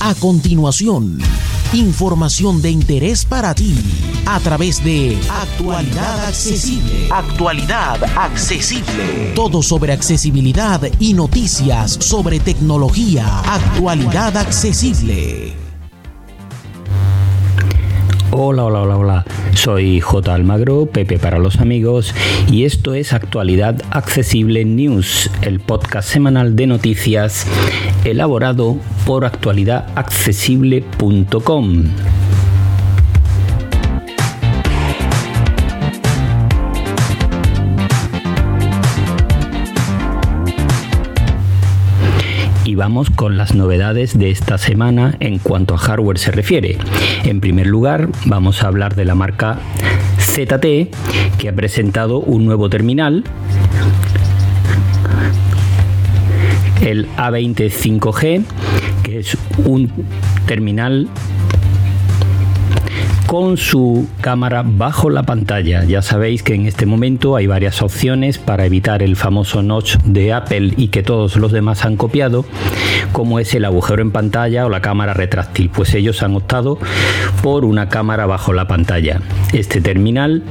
A continuación, información de interés para ti a través de Actualidad Accesible. Actualidad Accesible. Todo sobre accesibilidad y noticias sobre tecnología. Actualidad Accesible. Hola, hola, hola, hola. Soy J. Almagro, Pepe para los amigos, y esto es Actualidad Accesible News, el podcast semanal de noticias elaborado por actualidadaccesible.com. vamos con las novedades de esta semana en cuanto a hardware se refiere. En primer lugar, vamos a hablar de la marca ZT que ha presentado un nuevo terminal el A20 5G, que es un terminal con su cámara bajo la pantalla. Ya sabéis que en este momento hay varias opciones para evitar el famoso notch de Apple y que todos los demás han copiado, como es el agujero en pantalla o la cámara retráctil. Pues ellos han optado por una cámara bajo la pantalla. Este terminal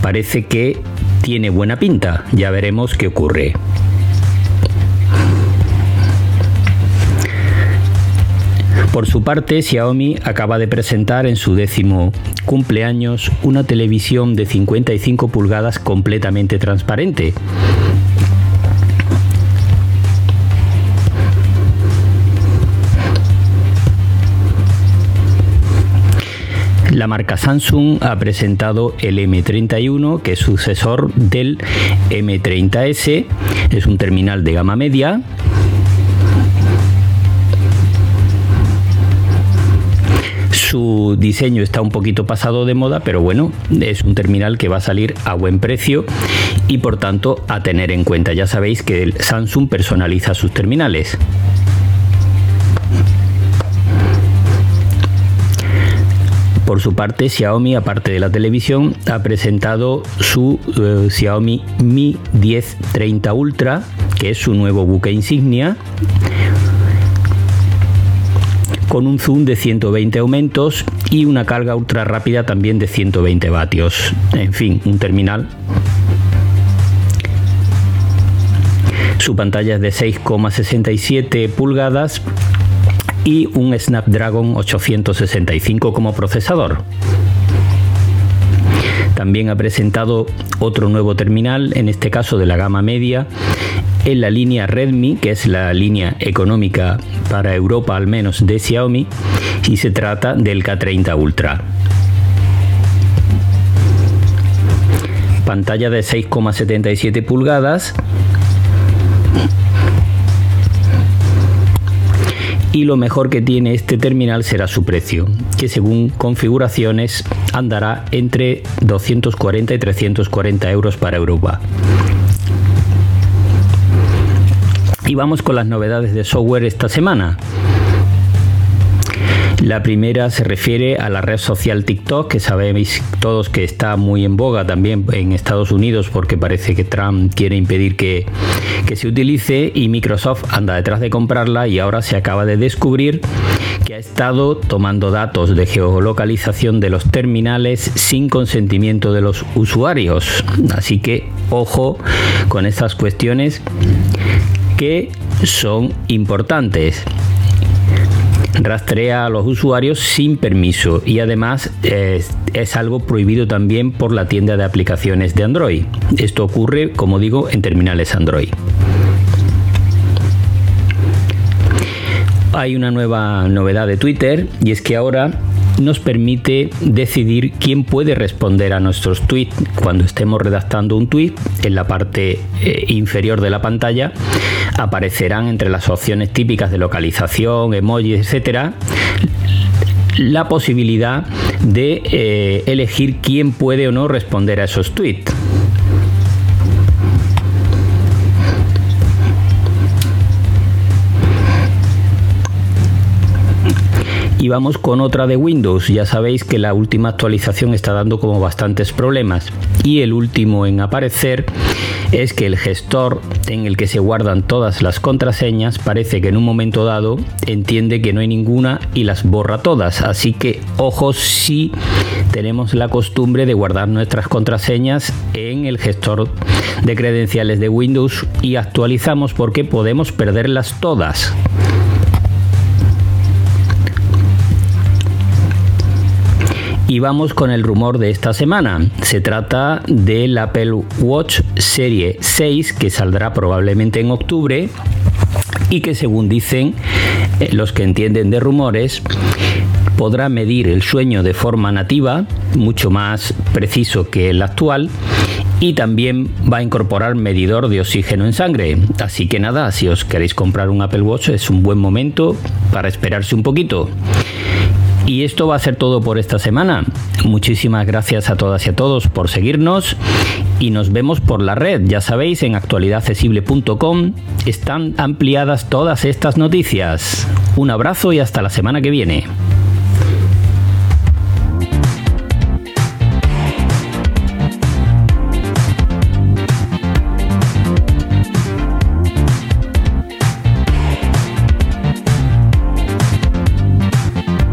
parece que tiene buena pinta. Ya veremos qué ocurre. Por su parte, Xiaomi acaba de presentar en su décimo cumpleaños una televisión de 55 pulgadas completamente transparente. La marca Samsung ha presentado el M31, que es sucesor del M30S. Es un terminal de gama media Su diseño está un poquito pasado de moda, pero bueno, es un terminal que va a salir a buen precio y por tanto a tener en cuenta. Ya sabéis que Samsung personaliza sus terminales. Por su parte, Xiaomi, aparte de la televisión, ha presentado su eh, Xiaomi Mi 10 30 Ultra, que es su nuevo buque insignia con un zoom de 120 aumentos y una carga ultra rápida también de 120 vatios. En fin, un terminal. Su pantalla es de 6,67 pulgadas y un Snapdragon 865 como procesador. También ha presentado otro nuevo terminal, en este caso de la gama media, en la línea Redmi, que es la línea económica para Europa al menos de Xiaomi, y se trata del K30 Ultra. Pantalla de 6,77 pulgadas y lo mejor que tiene este terminal será su precio, que según configuraciones andará entre 240 y 340 euros para Europa. Y vamos con las novedades de software esta semana. La primera se refiere a la red social TikTok, que sabéis todos que está muy en boga también en Estados Unidos porque parece que Trump quiere impedir que, que, se utilice y Microsoft anda detrás de comprarla y ahora se acaba de descubrir que ha estado tomando datos de geolocalización de los terminales sin consentimiento de los usuarios. Así que ojo con estas cuestiones que son importantes. Rastrea a los usuarios sin permiso y además es, algo prohibido también por la tienda de aplicaciones de Android. Esto ocurre, como digo, en terminales Android. Hay una nueva novedad de Twitter y es que ahora nos permite decidir quién puede responder a nuestros tweets cuando estemos redactando un tweet en la parte eh, inferior de la pantalla aparecerán entre las opciones típicas de localización, emojis, etcétera, la posibilidad de eh, elegir quién puede o no responder a esos tweets. Y vamos con otra de Windows. Ya sabéis que la última actualización está dando como bastantes problemas. Y el último en aparecer es que el gestor en el que se guardan todas las contraseñas parece que en un momento dado entiende que no hay ninguna y las borra todas. Así que ojo si tenemos la costumbre de guardar nuestras contraseñas en el gestor de credenciales de Windows y actualizamos porque podemos perderlas todas. Y vamos con el rumor de esta semana. Se trata del Apple Watch Serie 6 que saldrá probablemente en octubre y que según dicen eh, los que entienden de rumores podrá medir el sueño de forma nativa, mucho más preciso que el actual, y también va a incorporar medidor de oxígeno en sangre. Así que nada, si os queréis comprar un Apple Watch es un buen momento para esperarse un poquito. Y esto va a ser todo por esta semana. Muchísimas gracias a todas y a todos por seguirnos y nos vemos por la red. Ya sabéis, en actualidadaccesible.com están ampliadas todas estas noticias. Un abrazo y hasta la semana que viene.